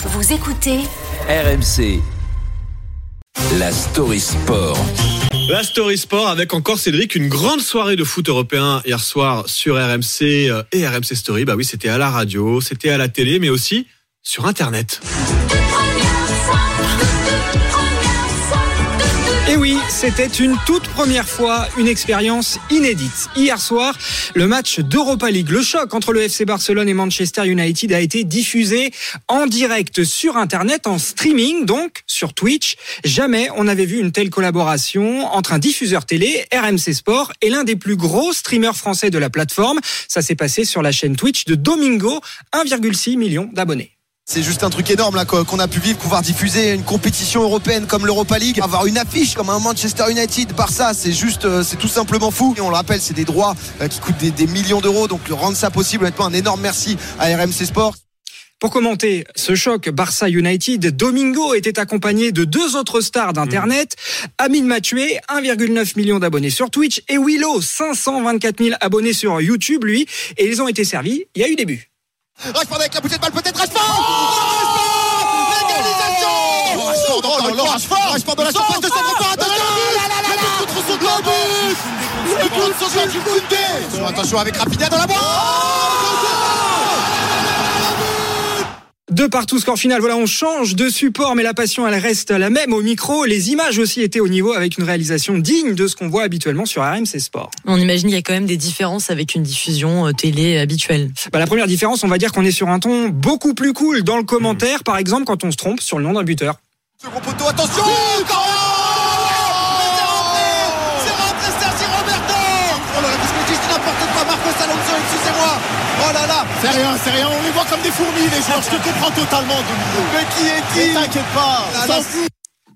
Vous écoutez RMC. La story sport. La Story Sport avec encore Cédric, une grande soirée de foot européen hier soir sur RMC euh, et RMC Story. Bah oui, c'était à la radio, c'était à la télé, mais aussi sur Internet. C'était une toute première fois une expérience inédite. Hier soir, le match d'Europa League, le choc entre le FC Barcelone et Manchester United a été diffusé en direct sur Internet, en streaming, donc sur Twitch. Jamais on n'avait vu une telle collaboration entre un diffuseur télé, RMC Sport, et l'un des plus gros streamers français de la plateforme. Ça s'est passé sur la chaîne Twitch de Domingo, 1,6 million d'abonnés. C'est juste un truc énorme là qu'on a pu vivre, pouvoir diffuser une compétition européenne comme l'Europa League, avoir une affiche comme un Manchester United, Barça, c'est juste, euh, c'est tout simplement fou. Et on le rappelle, c'est des droits euh, qui coûtent des, des millions d'euros, donc rendre ça possible, honnêtement, un énorme merci à RMC Sport. Pour commenter ce choc Barça United, Domingo était accompagné de deux autres stars d'Internet, Amine Mathieu, 1,9 million d'abonnés sur Twitch, et Willow, 524 000 abonnés sur YouTube, lui, et ils ont été servis, il y a eu des buts. Rashford avec la bouteille de balle, peut-être Rashford oh Rashford L'égalisation Oh là là, Rashford Rashford dans la surface de centre part, attention Le contre son camp Le contre son Koundé Attention avec Rafinha dans la boîte De partout, score final. Voilà, on change de support, mais la passion, elle reste la même au micro. Les images aussi étaient au niveau avec une réalisation digne de ce qu'on voit habituellement sur RMC Sport. On imagine qu'il y a quand même des différences avec une diffusion euh, télé habituelle. Bah, la première différence, on va dire qu'on est sur un ton beaucoup plus cool dans le commentaire, par exemple quand on se trompe sur le nom d'un buteur. Second poteau, attention C'est Oh là là C'est rien, c'est rien, on les voit comme des fourmis les joueurs, je te comprends totalement. Mais qui est qui? T'inquiète pas, on s'en là, fout.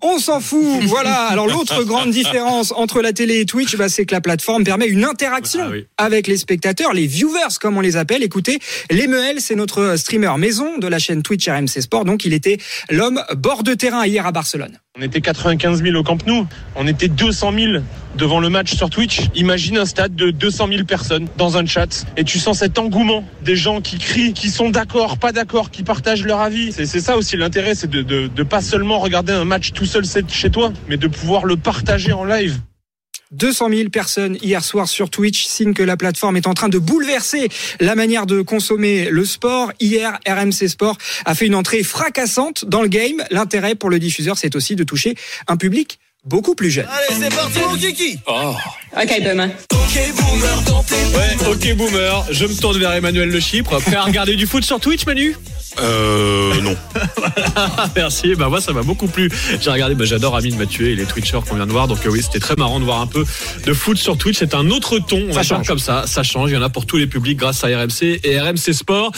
On s'en fout, voilà. Alors l'autre grande différence entre la télé et Twitch, bah, c'est que la plateforme permet une interaction Ah oui. avec les spectateurs, les viewers comme on les appelle. Écoutez, Lemuel, c'est notre streamer maison de la chaîne Twitch RMC Sport, donc il était l'homme bord de terrain hier à Barcelone. On était 95 000 au Camp Nou, on était 200 000 devant le match sur Twitch. Imagine un stade de 200 000 personnes dans un chat et tu sens cet engouement des gens qui crient, qui sont d'accord, pas d'accord, qui partagent leur avis. C'est ça aussi l'intérêt, c'est de, de, de pas seulement regarder un match tout seul chez toi, mais de pouvoir le partager en live. 200 000 personnes hier soir sur Twitch, signe que la plateforme est en train de bouleverser la manière de consommer le sport. Hier, RMC Sport a fait une entrée fracassante dans le game. L'intérêt pour le diffuseur, c'est aussi de toucher un public beaucoup plus jeune. Allez, c'est parti mon kiki Ouais, ok boomer, je me tourne vers Emmanuel Le Chypre. Prêt à regarder du foot sur Twitch, Manu Euh, non. Merci, bah moi ça m'a beaucoup plu. J'ai regardé, bah, j'adore Amine Mathieu et les Twitchers qu'on vient de voir, donc euh, oui c'était très marrant de voir un peu de foot sur Twitch. C'est un autre ton, on Ça va change. comme ça, ça change. Il y en a pour tous les publics grâce à RMC et RMC Sport.